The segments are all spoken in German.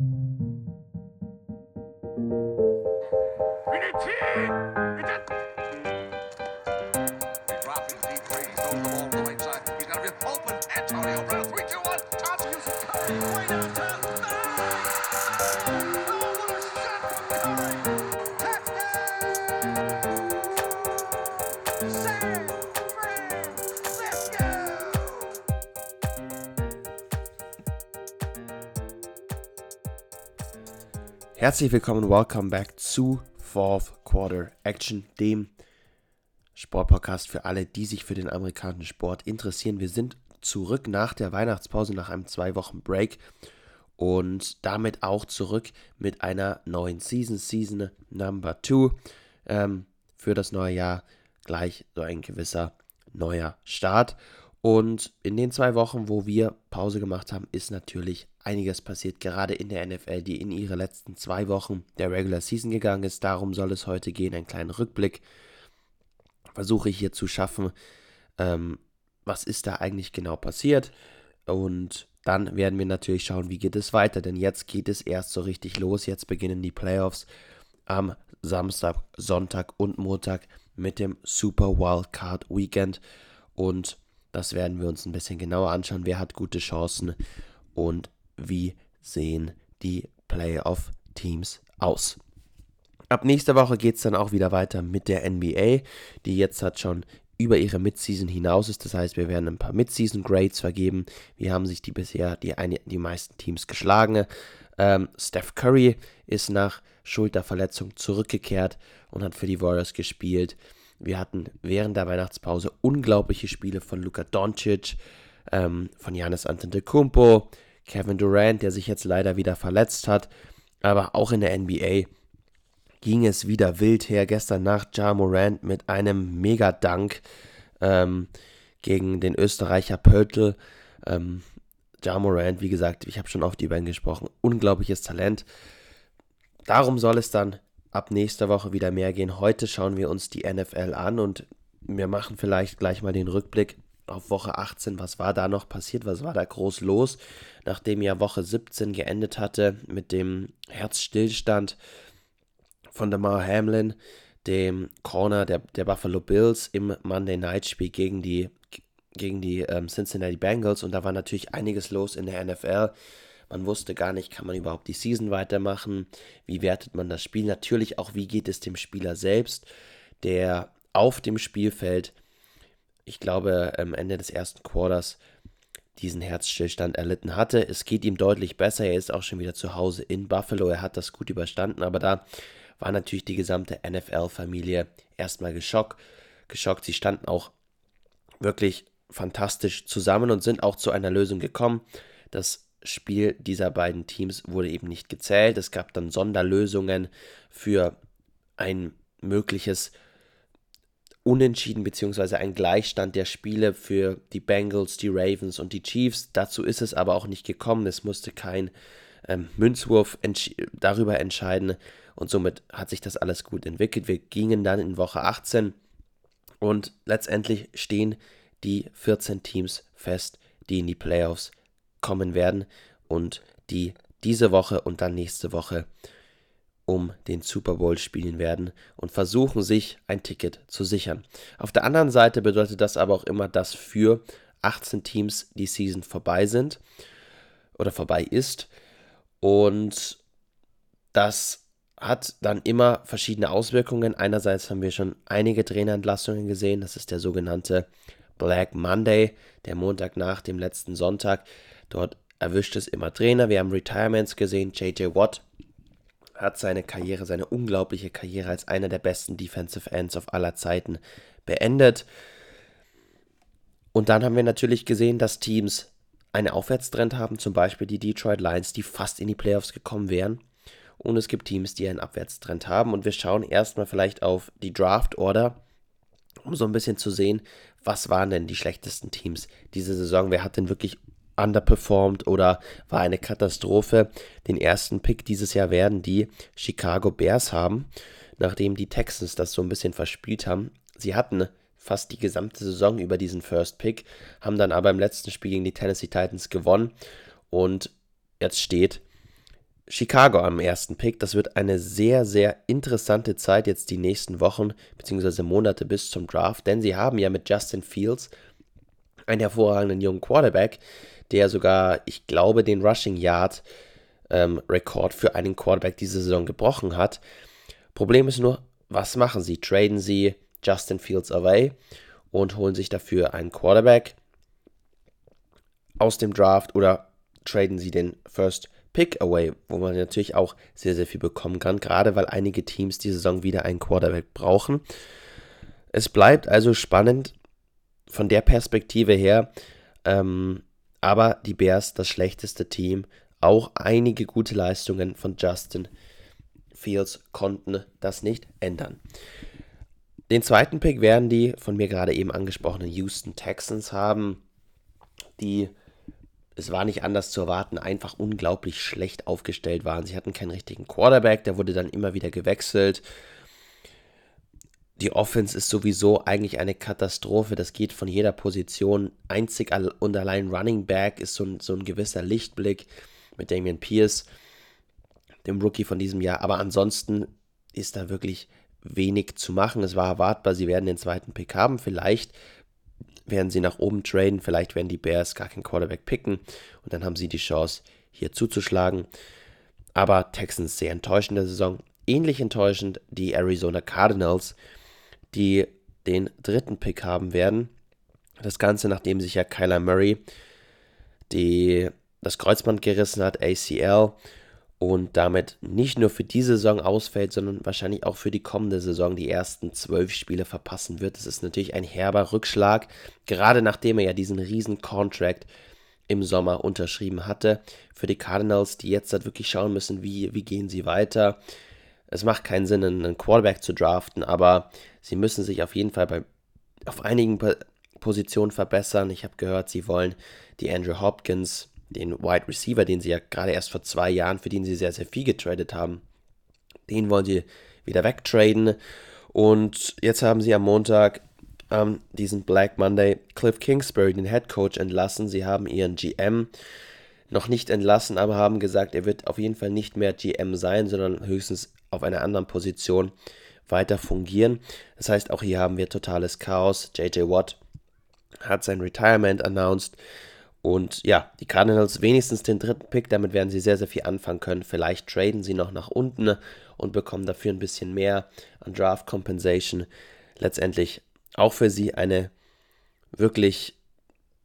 We need tea! Herzlich willkommen, welcome back zu Fourth Quarter Action, dem Sportpodcast für alle, die sich für den amerikanischen Sport interessieren. Wir sind zurück nach der Weihnachtspause, nach einem zwei Wochen Break und damit auch zurück mit einer neuen Season, Season Number 2 ähm, für das neue Jahr. Gleich so ein gewisser neuer Start. Und in den zwei Wochen, wo wir Pause gemacht haben, ist natürlich einiges passiert, gerade in der NFL, die in ihre letzten zwei Wochen der Regular Season gegangen ist. Darum soll es heute gehen, einen kleinen Rückblick. Versuche ich hier zu schaffen, ähm, was ist da eigentlich genau passiert. Und dann werden wir natürlich schauen, wie geht es weiter, denn jetzt geht es erst so richtig los. Jetzt beginnen die Playoffs am Samstag, Sonntag und Montag mit dem Super Wildcard Weekend. Und das werden wir uns ein bisschen genauer anschauen. Wer hat gute Chancen und wie sehen die Playoff-Teams aus? Ab nächster Woche geht es dann auch wieder weiter mit der NBA, die jetzt hat schon über ihre Midseason hinaus ist. Das heißt, wir werden ein paar Midseason Grades vergeben. Wie haben sich die bisher die, eine, die meisten Teams geschlagen? Ähm, Steph Curry ist nach Schulterverletzung zurückgekehrt und hat für die Warriors gespielt. Wir hatten während der Weihnachtspause unglaubliche Spiele von Luka Doncic, ähm, von Janis Antetokounmpo, Kevin Durant, der sich jetzt leider wieder verletzt hat. Aber auch in der NBA ging es wieder wild her. Gestern Nacht Ja Morant mit einem Mega-Dank ähm, gegen den Österreicher Pöltl. Ähm, ja Morant, wie gesagt, ich habe schon oft über ihn gesprochen, unglaubliches Talent. Darum soll es dann ab nächster Woche wieder mehr gehen. Heute schauen wir uns die NFL an und wir machen vielleicht gleich mal den Rückblick auf Woche 18. Was war da noch passiert? Was war da groß los? Nachdem ja Woche 17 geendet hatte mit dem Herzstillstand von Damar Hamlin, dem Corner der, der Buffalo Bills im Monday Night Spiel gegen die, gegen die ähm, Cincinnati Bengals. Und da war natürlich einiges los in der NFL. Man wusste gar nicht, kann man überhaupt die Season weitermachen? Wie wertet man das Spiel? Natürlich auch, wie geht es dem Spieler selbst, der auf dem Spielfeld, ich glaube, am Ende des ersten Quarters diesen Herzstillstand erlitten hatte. Es geht ihm deutlich besser. Er ist auch schon wieder zu Hause in Buffalo. Er hat das gut überstanden, aber da war natürlich die gesamte NFL-Familie erstmal geschockt. geschockt. Sie standen auch wirklich fantastisch zusammen und sind auch zu einer Lösung gekommen. Das Spiel dieser beiden Teams wurde eben nicht gezählt. Es gab dann Sonderlösungen für ein mögliches Unentschieden bzw. ein Gleichstand der Spiele für die Bengals, die Ravens und die Chiefs. Dazu ist es aber auch nicht gekommen. Es musste kein ähm, Münzwurf entsch darüber entscheiden und somit hat sich das alles gut entwickelt. Wir gingen dann in Woche 18 und letztendlich stehen die 14 Teams fest, die in die Playoffs kommen werden und die diese Woche und dann nächste Woche um den Super Bowl spielen werden und versuchen sich ein Ticket zu sichern. Auf der anderen Seite bedeutet das aber auch immer, dass für 18 Teams die Season vorbei sind oder vorbei ist und das hat dann immer verschiedene Auswirkungen. Einerseits haben wir schon einige Trainerentlassungen gesehen, das ist der sogenannte Black Monday, der Montag nach dem letzten Sonntag. Dort erwischt es immer Trainer. Wir haben Retirements gesehen. JJ Watt hat seine Karriere, seine unglaubliche Karriere als einer der besten Defensive Ends auf aller Zeiten beendet. Und dann haben wir natürlich gesehen, dass Teams einen Aufwärtstrend haben, zum Beispiel die Detroit Lions, die fast in die Playoffs gekommen wären. Und es gibt Teams, die einen Abwärtstrend haben. Und wir schauen erstmal vielleicht auf die Draft Order, um so ein bisschen zu sehen, was waren denn die schlechtesten Teams diese Saison? Wer hat denn wirklich underperformed oder war eine Katastrophe. Den ersten Pick dieses Jahr werden die Chicago Bears haben, nachdem die Texans das so ein bisschen verspielt haben. Sie hatten fast die gesamte Saison über diesen First Pick, haben dann aber im letzten Spiel gegen die Tennessee Titans gewonnen und jetzt steht Chicago am ersten Pick. Das wird eine sehr, sehr interessante Zeit jetzt die nächsten Wochen bzw. Monate bis zum Draft, denn sie haben ja mit Justin Fields einen hervorragenden jungen Quarterback, der sogar, ich glaube, den Rushing Yard ähm, Rekord für einen Quarterback diese Saison gebrochen hat. Problem ist nur, was machen sie? Traden sie Justin Fields away und holen sich dafür einen Quarterback aus dem Draft oder traden sie den First Pick Away, wo man natürlich auch sehr, sehr viel bekommen kann, gerade weil einige Teams die Saison wieder einen Quarterback brauchen. Es bleibt also spannend von der Perspektive her, ähm, aber die Bears das schlechteste Team. Auch einige gute Leistungen von Justin Fields konnten das nicht ändern. Den zweiten Pick werden die von mir gerade eben angesprochenen Houston Texans haben, die es war nicht anders zu erwarten, einfach unglaublich schlecht aufgestellt waren. Sie hatten keinen richtigen Quarterback, der wurde dann immer wieder gewechselt. Die Offense ist sowieso eigentlich eine Katastrophe. Das geht von jeder Position. Einzig und allein Running Back ist so ein, so ein gewisser Lichtblick mit Damian Pierce, dem Rookie von diesem Jahr. Aber ansonsten ist da wirklich wenig zu machen. Es war erwartbar, sie werden den zweiten Pick haben. Vielleicht werden sie nach oben traden, vielleicht werden die Bears gar keinen Quarterback picken und dann haben sie die Chance, hier zuzuschlagen. Aber Texans sehr enttäuschend der Saison. Ähnlich enttäuschend die Arizona Cardinals, die den dritten Pick haben werden. Das Ganze, nachdem sich ja Kyler Murray die, das Kreuzband gerissen hat, ACL, und damit nicht nur für diese Saison ausfällt, sondern wahrscheinlich auch für die kommende Saison die ersten zwölf Spiele verpassen wird. Das ist natürlich ein herber Rückschlag, gerade nachdem er ja diesen riesen Contract im Sommer unterschrieben hatte. Für die Cardinals, die jetzt halt wirklich schauen müssen, wie, wie gehen sie weiter. Es macht keinen Sinn, einen Quarterback zu draften, aber sie müssen sich auf jeden Fall bei, auf einigen Positionen verbessern. Ich habe gehört, sie wollen die Andrew Hopkins den Wide Receiver, den sie ja gerade erst vor zwei Jahren, für den sie sehr, sehr viel getradet haben, den wollen sie wieder wegtraden. Und jetzt haben sie am Montag ähm, diesen Black Monday Cliff Kingsbury, den Head Coach, entlassen. Sie haben ihren GM noch nicht entlassen, aber haben gesagt, er wird auf jeden Fall nicht mehr GM sein, sondern höchstens auf einer anderen Position weiter fungieren. Das heißt, auch hier haben wir totales Chaos. JJ Watt hat sein Retirement announced. Und ja, die Cardinals wenigstens den dritten Pick, damit werden sie sehr, sehr viel anfangen können. Vielleicht traden sie noch nach unten und bekommen dafür ein bisschen mehr an Draft Compensation. Letztendlich auch für sie eine wirklich,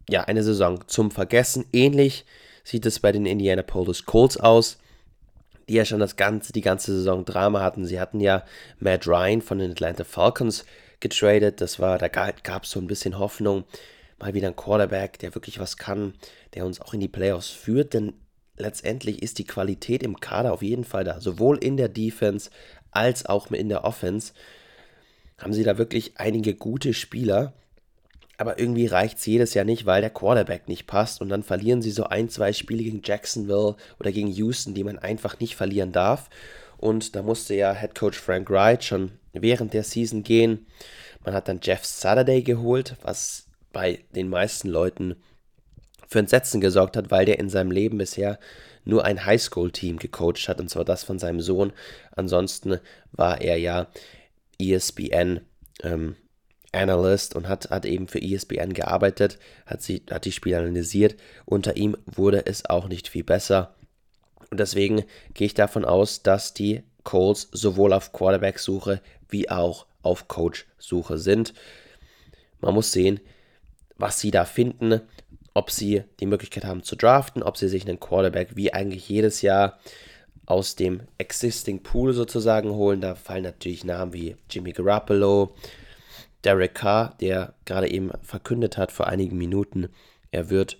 ja, eine Saison zum Vergessen. Ähnlich sieht es bei den Indianapolis Colts aus, die ja schon das ganze, die ganze Saison Drama hatten. Sie hatten ja Matt Ryan von den Atlanta Falcons getradet. Das war, da gab es so ein bisschen Hoffnung mal wieder ein Quarterback, der wirklich was kann, der uns auch in die Playoffs führt, denn letztendlich ist die Qualität im Kader auf jeden Fall da, sowohl in der Defense als auch in der Offense. Haben sie da wirklich einige gute Spieler, aber irgendwie reicht es jedes Jahr nicht, weil der Quarterback nicht passt und dann verlieren sie so ein, zwei Spiele gegen Jacksonville oder gegen Houston, die man einfach nicht verlieren darf. Und da musste ja Head Coach Frank Wright schon während der Season gehen. Man hat dann Jeff Saturday geholt, was bei den meisten Leuten für Entsetzen gesorgt hat, weil der in seinem Leben bisher nur ein Highschool-Team gecoacht hat, und zwar das von seinem Sohn. Ansonsten war er ja ESPN ähm, Analyst und hat, hat eben für ESPN gearbeitet, hat, sie, hat die Spiele analysiert. Unter ihm wurde es auch nicht viel besser. Und deswegen gehe ich davon aus, dass die Colts sowohl auf Quarterback-Suche wie auch auf Coach-Suche sind. Man muss sehen, was sie da finden, ob sie die Möglichkeit haben zu draften, ob sie sich einen Quarterback wie eigentlich jedes Jahr aus dem Existing Pool sozusagen holen. Da fallen natürlich Namen wie Jimmy Garoppolo, Derek Carr, der gerade eben verkündet hat vor einigen Minuten, er wird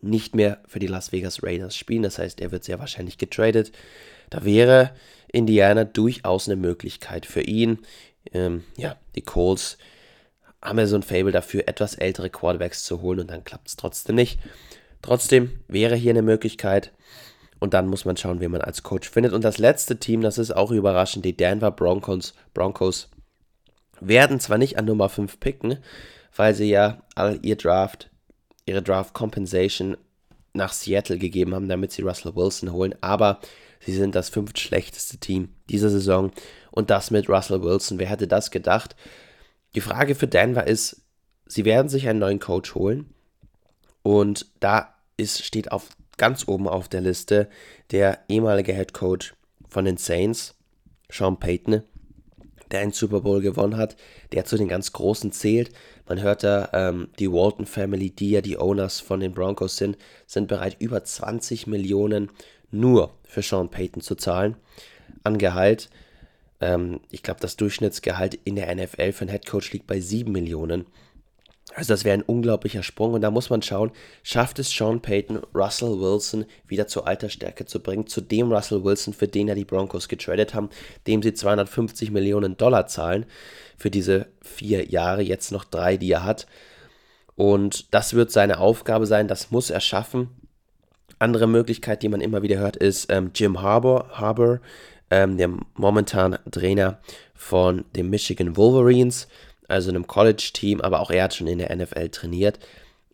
nicht mehr für die Las Vegas Raiders spielen. Das heißt, er wird sehr wahrscheinlich getradet. Da wäre Indiana durchaus eine Möglichkeit für ihn. Ähm, ja, die Colts haben wir so ein Fable dafür, etwas ältere Quarterbacks zu holen und dann klappt es trotzdem nicht. Trotzdem wäre hier eine Möglichkeit und dann muss man schauen, wen man als Coach findet. Und das letzte Team, das ist auch überraschend, die Denver Broncos, Broncos werden zwar nicht an Nummer 5 picken, weil sie ja all ihr Draft, ihre Draft Compensation nach Seattle gegeben haben, damit sie Russell Wilson holen. Aber sie sind das fünft schlechteste Team dieser Saison. Und das mit Russell Wilson. Wer hätte das gedacht? Die Frage für Denver ist, sie werden sich einen neuen Coach holen. Und da ist, steht auf, ganz oben auf der Liste der ehemalige Head Coach von den Saints, Sean Payton, der einen Super Bowl gewonnen hat, der zu den ganz Großen zählt. Man hört da, ähm, die Walton Family, die ja die Owners von den Broncos sind, sind bereit, über 20 Millionen nur für Sean Payton zu zahlen an Gehalt. Ähm, ich glaube, das Durchschnittsgehalt in der NFL für einen Headcoach liegt bei 7 Millionen. Also das wäre ein unglaublicher Sprung und da muss man schauen, schafft es Sean Payton, Russell Wilson wieder zur Altersstärke zu bringen, zu dem Russell Wilson, für den ja die Broncos getradet haben, dem sie 250 Millionen Dollar zahlen für diese vier Jahre, jetzt noch drei, die er hat. Und das wird seine Aufgabe sein, das muss er schaffen. Andere Möglichkeit, die man immer wieder hört, ist ähm, Jim Harbour, Harbour ähm, der momentan Trainer von den Michigan Wolverines also einem College-Team, aber auch er hat schon in der NFL trainiert.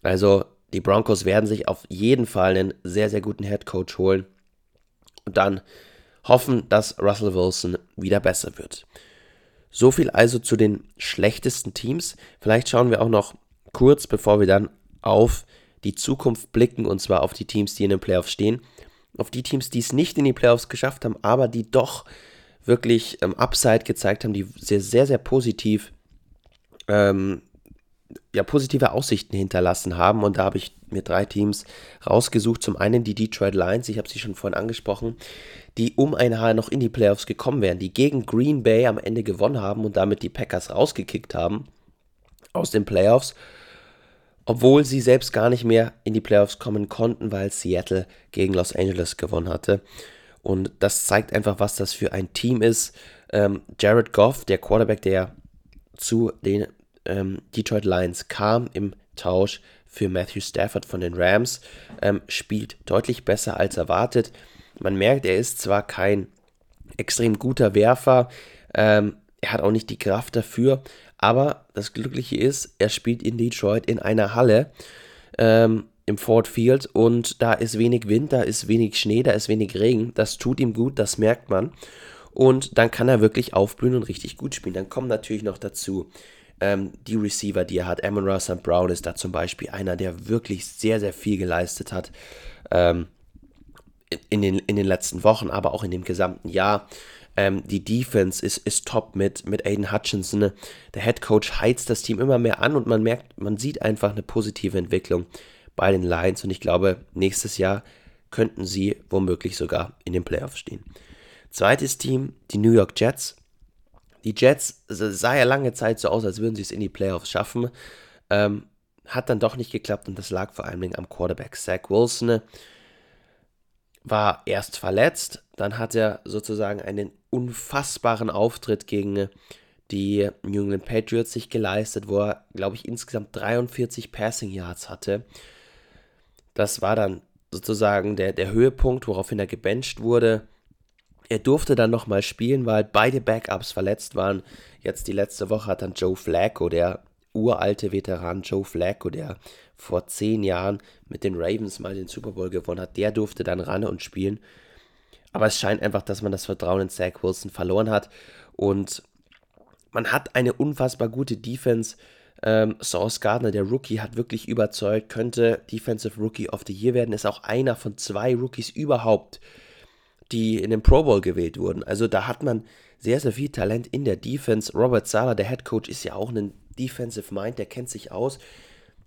Also die Broncos werden sich auf jeden Fall einen sehr, sehr guten Head Coach holen und dann hoffen, dass Russell Wilson wieder besser wird. So viel also zu den schlechtesten Teams. Vielleicht schauen wir auch noch kurz, bevor wir dann auf die Zukunft blicken, und zwar auf die Teams, die in den Playoffs stehen, auf die Teams, die es nicht in die Playoffs geschafft haben, aber die doch wirklich ähm, Upside gezeigt haben, die sehr, sehr, sehr positiv ähm, ja, positive Aussichten hinterlassen haben. Und da habe ich mir drei Teams rausgesucht. Zum einen die Detroit Lions, ich habe sie schon vorhin angesprochen, die um ein Haar noch in die Playoffs gekommen wären, die gegen Green Bay am Ende gewonnen haben und damit die Packers rausgekickt haben aus den Playoffs. Obwohl sie selbst gar nicht mehr in die Playoffs kommen konnten, weil Seattle gegen Los Angeles gewonnen hatte. Und das zeigt einfach, was das für ein Team ist. Ähm, Jared Goff, der Quarterback, der zu den ähm, Detroit Lions kam im Tausch für Matthew Stafford von den Rams, ähm, spielt deutlich besser als erwartet. Man merkt, er ist zwar kein extrem guter Werfer, ähm, er hat auch nicht die Kraft dafür, aber das Glückliche ist, er spielt in Detroit in einer Halle ähm, im Ford Field und da ist wenig Wind, da ist wenig Schnee, da ist wenig Regen. Das tut ihm gut, das merkt man. Und dann kann er wirklich aufblühen und richtig gut spielen. Dann kommen natürlich noch dazu ähm, die Receiver, die er hat. Amon Ross Brown ist da zum Beispiel einer, der wirklich sehr, sehr viel geleistet hat. Ähm, in, den, in den letzten Wochen, aber auch in dem gesamten Jahr. Ähm, die Defense ist, ist top mit, mit Aiden Hutchinson. Der Head Coach heizt das Team immer mehr an und man merkt, man sieht einfach eine positive Entwicklung bei den Lions und ich glaube, nächstes Jahr könnten sie womöglich sogar in den Playoffs stehen. Zweites Team, die New York Jets. Die Jets sah ja lange Zeit so aus, als würden sie es in die Playoffs schaffen. Ähm, hat dann doch nicht geklappt und das lag vor allem am Quarterback. Zach Wilson war erst verletzt, dann hat er sozusagen einen unfassbaren Auftritt gegen die New England Patriots sich geleistet, wo er, glaube ich, insgesamt 43 Passing Yards hatte. Das war dann sozusagen der, der Höhepunkt, woraufhin er gebencht wurde. Er durfte dann nochmal spielen, weil beide Backups verletzt waren. Jetzt die letzte Woche hat dann Joe Flacco, der uralte Veteran Joe Flacco, der vor zehn Jahren mit den Ravens mal den Super Bowl gewonnen hat, der durfte dann ran und spielen. Aber es scheint einfach, dass man das Vertrauen in Zach Wilson verloren hat. Und man hat eine unfassbar gute Defense. Ähm, Sauce Gardner, der Rookie, hat wirklich überzeugt, könnte Defensive Rookie of the Year werden, ist auch einer von zwei Rookies überhaupt, die in den Pro Bowl gewählt wurden. Also da hat man sehr, sehr viel Talent in der Defense. Robert Sala, der Head Coach, ist ja auch ein Defensive Mind, der kennt sich aus.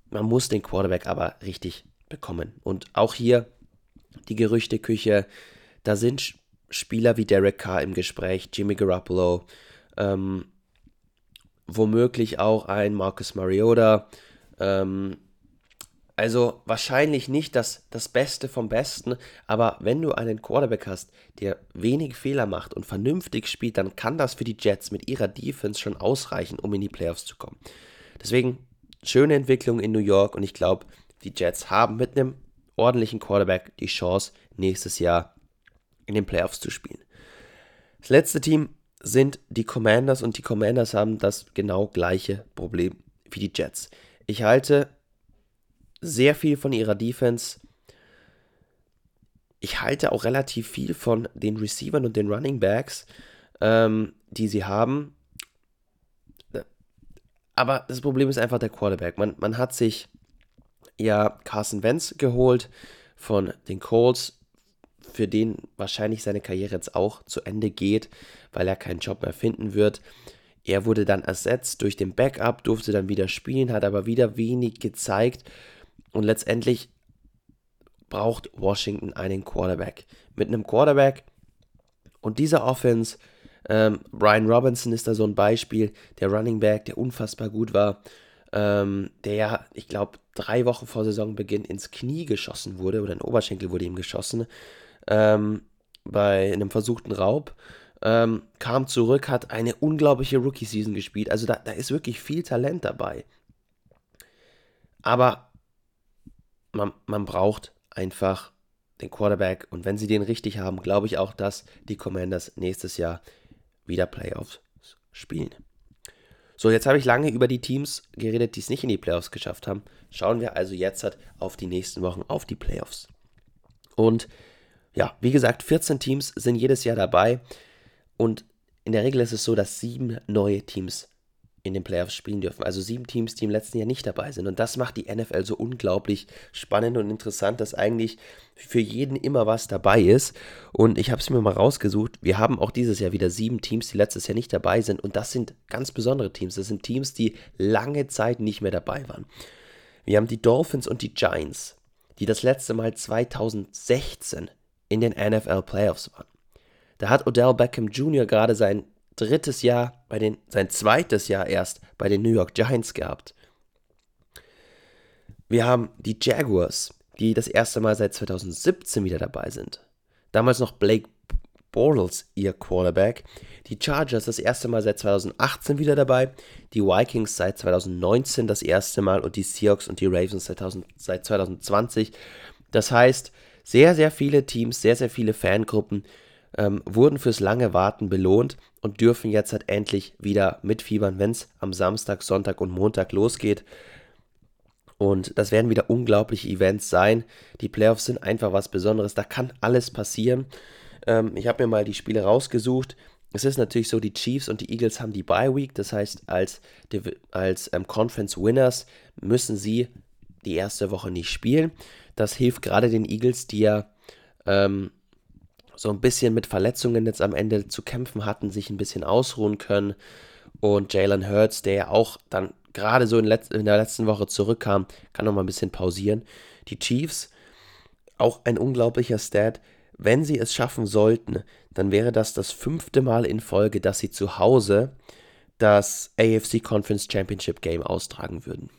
Man muss den Quarterback aber richtig bekommen. Und auch hier die Gerüchteküche, da sind Spieler wie Derek Carr im Gespräch, Jimmy Garoppolo, ähm, womöglich auch ein Marcus Mariota, ähm, also wahrscheinlich nicht das, das Beste vom Besten, aber wenn du einen Quarterback hast, der wenig Fehler macht und vernünftig spielt, dann kann das für die Jets mit ihrer Defense schon ausreichen, um in die Playoffs zu kommen. Deswegen schöne Entwicklung in New York und ich glaube, die Jets haben mit einem ordentlichen Quarterback die Chance, nächstes Jahr in den Playoffs zu spielen. Das letzte Team sind die Commanders und die Commanders haben das genau gleiche Problem wie die Jets. Ich halte sehr viel von ihrer Defense. ich halte auch relativ viel von den Receivern und den Running Backs, ähm, die sie haben. Aber das Problem ist einfach der Quarterback. Man, man hat sich ja Carson Wentz geholt von den Colts, für den wahrscheinlich seine Karriere jetzt auch zu Ende geht, weil er keinen Job mehr finden wird. Er wurde dann ersetzt durch den Backup, durfte dann wieder spielen, hat aber wieder wenig gezeigt und letztendlich braucht Washington einen Quarterback. Mit einem Quarterback und dieser Offense, ähm, Brian Robinson ist da so ein Beispiel, der Running Back, der unfassbar gut war, ähm, der ja, ich glaube, drei Wochen vor Saisonbeginn ins Knie geschossen wurde oder in den Oberschenkel wurde ihm geschossen ähm, bei einem versuchten Raub. Ähm, kam zurück, hat eine unglaubliche Rookie-Season gespielt. Also da, da ist wirklich viel Talent dabei. Aber man, man braucht einfach den Quarterback. Und wenn sie den richtig haben, glaube ich auch, dass die Commanders nächstes Jahr wieder Playoffs spielen. So, jetzt habe ich lange über die Teams geredet, die es nicht in die Playoffs geschafft haben. Schauen wir also jetzt halt auf die nächsten Wochen, auf die Playoffs. Und ja, wie gesagt, 14 Teams sind jedes Jahr dabei. Und in der Regel ist es so, dass sieben neue Teams in den Playoffs spielen dürfen. Also sieben Teams, die im letzten Jahr nicht dabei sind. Und das macht die NFL so unglaublich spannend und interessant, dass eigentlich für jeden immer was dabei ist. Und ich habe es mir mal rausgesucht. Wir haben auch dieses Jahr wieder sieben Teams, die letztes Jahr nicht dabei sind. Und das sind ganz besondere Teams. Das sind Teams, die lange Zeit nicht mehr dabei waren. Wir haben die Dolphins und die Giants, die das letzte Mal 2016 in den NFL Playoffs waren. Da hat Odell Beckham Jr. gerade sein drittes Jahr bei den, sein zweites Jahr erst bei den New York Giants gehabt. Wir haben die Jaguars, die das erste Mal seit 2017 wieder dabei sind. Damals noch Blake Bortles ihr Quarterback. Die Chargers das erste Mal seit 2018 wieder dabei. Die Vikings seit 2019 das erste Mal und die Seahawks und die Ravens seit 2020. Das heißt, sehr, sehr viele Teams, sehr, sehr viele Fangruppen ähm, wurden fürs lange Warten belohnt und dürfen jetzt halt endlich wieder mitfiebern, wenn es am Samstag, Sonntag und Montag losgeht. Und das werden wieder unglaubliche Events sein. Die Playoffs sind einfach was Besonderes. Da kann alles passieren. Ähm, ich habe mir mal die Spiele rausgesucht. Es ist natürlich so, die Chiefs und die Eagles haben die Bye Week. Das heißt, als, als ähm, Conference Winners müssen sie die erste Woche nicht spielen. Das hilft gerade den Eagles, die ja ähm, so ein bisschen mit Verletzungen jetzt am Ende zu kämpfen hatten, sich ein bisschen ausruhen können. Und Jalen Hurts, der ja auch dann gerade so in, in, der letzten Woche zurückkam, kann noch mal ein bisschen pausieren. Die Chiefs, auch ein unglaublicher Stat. Wenn sie es schaffen sollten, dann wäre das das fünfte Mal in Folge, dass sie zu Hause das AFC Conference Championship Game austragen würden.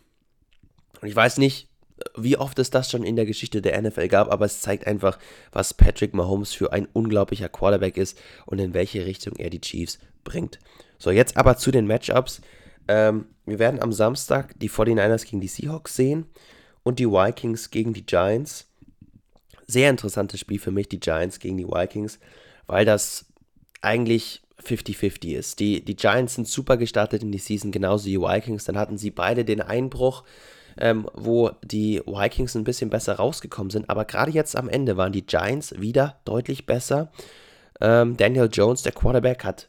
Und ich weiß nicht, wie oft es das schon in der Geschichte der NFL gab, aber es zeigt einfach, was Patrick Mahomes für ein unglaublicher Quarterback ist und in welche Richtung er die Chiefs bringt. So, jetzt aber zu den Matchups. Ähm, wir werden am Samstag die 49ers gegen die Seahawks sehen und die Vikings gegen die Giants. Sehr interessantes Spiel für mich, die Giants gegen die Vikings, weil das eigentlich 50-50 ist. Die, die Giants sind super gestartet in die Season, genauso die Vikings. Dann hatten sie beide den Einbruch ähm, wo die Vikings ein bisschen besser rausgekommen sind. Aber gerade jetzt am Ende waren die Giants wieder deutlich besser. Ähm, Daniel Jones, der Quarterback, hat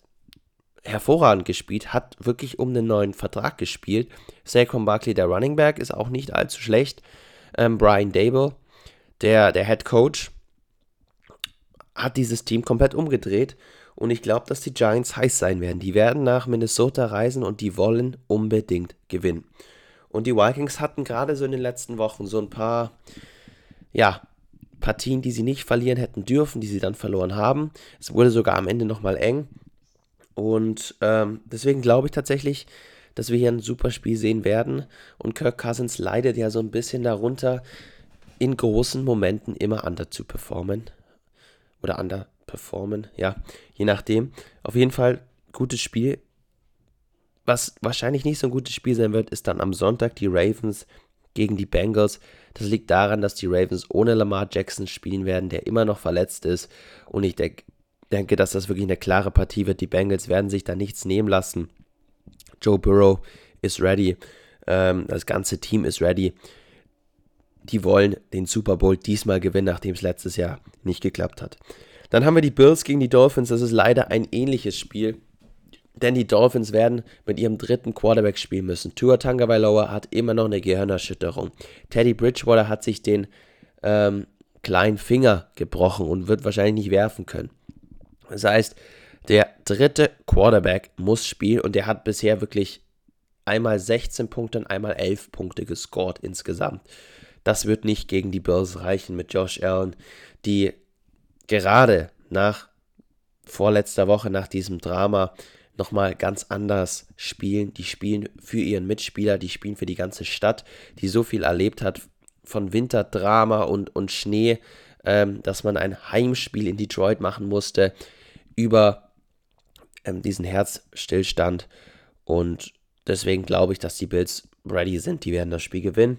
hervorragend gespielt, hat wirklich um einen neuen Vertrag gespielt. Saquon Barkley, der Running Back, ist auch nicht allzu schlecht. Ähm, Brian Dable, der, der Head Coach, hat dieses Team komplett umgedreht. Und ich glaube, dass die Giants heiß sein werden. Die werden nach Minnesota reisen und die wollen unbedingt gewinnen. Und die Vikings hatten gerade so in den letzten Wochen so ein paar, ja, Partien, die sie nicht verlieren hätten dürfen, die sie dann verloren haben. Es wurde sogar am Ende nochmal eng. Und ähm, deswegen glaube ich tatsächlich, dass wir hier ein super Spiel sehen werden. Und Kirk Cousins leidet ja so ein bisschen darunter, in großen Momenten immer under zu performen. Oder underperformen, ja, je nachdem. Auf jeden Fall gutes Spiel. Was wahrscheinlich nicht so ein gutes Spiel sein wird, ist dann am Sonntag die Ravens gegen die Bengals. Das liegt daran, dass die Ravens ohne Lamar Jackson spielen werden, der immer noch verletzt ist. Und ich denk, denke, dass das wirklich eine klare Partie wird. Die Bengals werden sich da nichts nehmen lassen. Joe Burrow ist ready. Ähm, das ganze Team ist ready. die wollen den Super Bowl diesmal gewinnen, nachdem es letztes Jahr nicht geklappt hat. Dann haben wir die Bills gegen die Dolphins. Das ist leider ein ähnliches Spiel, denn die Dolphins werden mit ihrem dritten Quarterback spielen müssen. Tua Tagovailoa hat immer noch eine Gehirnerschütterung. Teddy Bridgewater hat sich den ähm, kleinen Finger gebrochen und wird wahrscheinlich nicht werfen können. Das heißt, der dritte Quarterback muss spielen und der hat bisher wirklich einmal 16 Punkte und einmal 11 Punkte gescored insgesamt. Das wird nicht gegen die Bills reichen mit Josh Allen, die gerade nach vorletzter Woche, nach diesem Drama, nochmal ganz anders spielen. Die spielen für ihren Mitspieler, die spielen für die ganze Stadt, die so viel erlebt hat von Winterdrama und, und Schnee, ähm, dass man ein Heimspiel in Detroit machen musste über ähm, diesen Herzstillstand. Und deswegen glaube ich, dass die Bills ready sind. Die werden das Spiel gewinnen.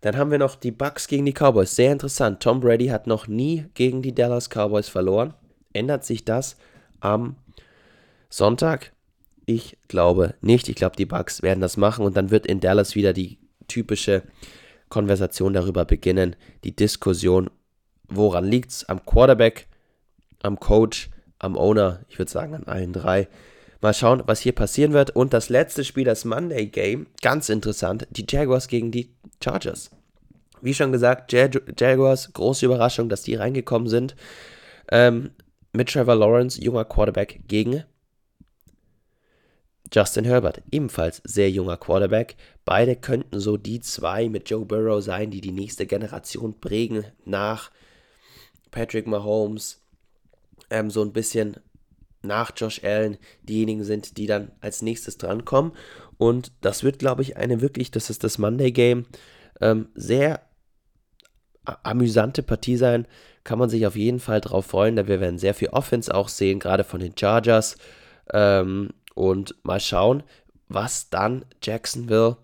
Dann haben wir noch die Bucks gegen die Cowboys. Sehr interessant. Tom Brady hat noch nie gegen die Dallas Cowboys verloren. Ändert sich das am Sonntag? Ich glaube nicht. Ich glaube, die Bucks werden das machen und dann wird in Dallas wieder die typische Konversation darüber beginnen, die Diskussion, woran liegt es? Am Quarterback, am Coach, am Owner, ich würde sagen an allen drei. Mal schauen, was hier passieren wird. Und das letzte Spiel, das Monday Game, ganz interessant, die Jaguars gegen die Chargers. Wie schon gesagt, Jag Jaguars, große Überraschung, dass die reingekommen sind. Ähm, mit Trevor Lawrence, junger Quarterback, gegen Justin Herbert, ebenfalls sehr junger Quarterback. Beide könnten so die zwei mit Joe Burrow sein, die die nächste Generation prägen nach Patrick Mahomes, ähm, so ein bisschen nach Josh Allen diejenigen sind, die dann als nächstes drankommen. Und das wird, glaube ich, eine wirklich, das ist das Monday Game, ähm, sehr amüsante Partie sein. Kann man sich auf jeden Fall drauf freuen, da wir werden sehr viel Offense auch sehen, gerade von den Chargers. Ähm, und mal schauen, was dann Jacksonville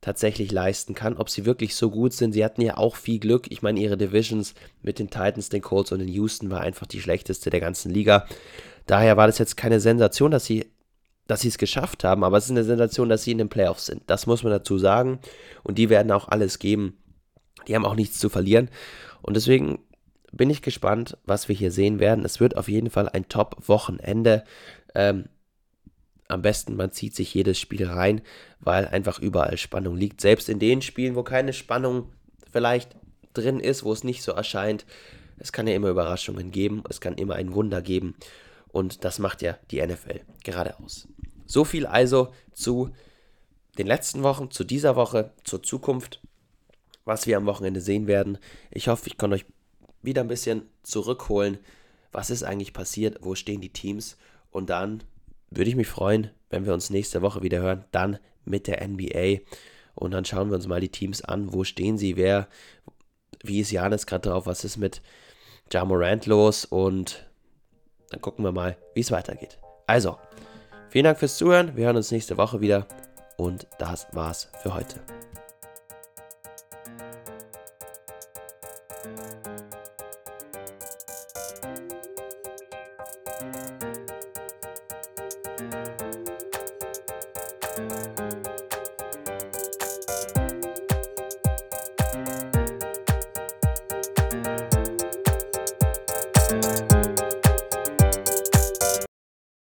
tatsächlich leisten kann, ob sie wirklich so gut sind. Sie hatten ja auch viel Glück. Ich meine, ihre Divisions mit den Titans, den Colts und den Houston war einfach die schlechteste der ganzen Liga. Daher war das jetzt keine Sensation, dass sie dass sie es geschafft haben, aber es ist eine Sensation, dass sie in den Playoffs sind. Das muss man dazu sagen. Und die werden auch alles geben. Die haben auch nichts zu verlieren. Und deswegen bin ich gespannt, was wir hier sehen werden. Es wird auf jeden Fall ein Top-Wochenende. Ähm, am besten, man zieht sich jedes Spiel rein, weil einfach überall Spannung liegt. Selbst in den Spielen, wo keine Spannung vielleicht drin ist, wo es nicht so erscheint. Es kann ja immer Überraschungen geben, es kann immer ein Wunder geben. Und das macht ja die NFL gerade aus. So viel also zu den letzten Wochen, zu dieser Woche, zur Zukunft, was wir am Wochenende sehen werden. Ich hoffe, ich kann euch wieder ein bisschen zurückholen. Was ist eigentlich passiert? Wo stehen die Teams? Und dann würde ich mich freuen, wenn wir uns nächste Woche wieder hören, dann mit der NBA. Und dann schauen wir uns mal die Teams an. Wo stehen sie? Wer, wie ist Janis gerade drauf? Was ist mit Ja Morant los? Und dann gucken wir mal, wie es weitergeht. Also, vielen Dank fürs Zuhören. Wir hören uns nächste Woche wieder. Und das war's für heute.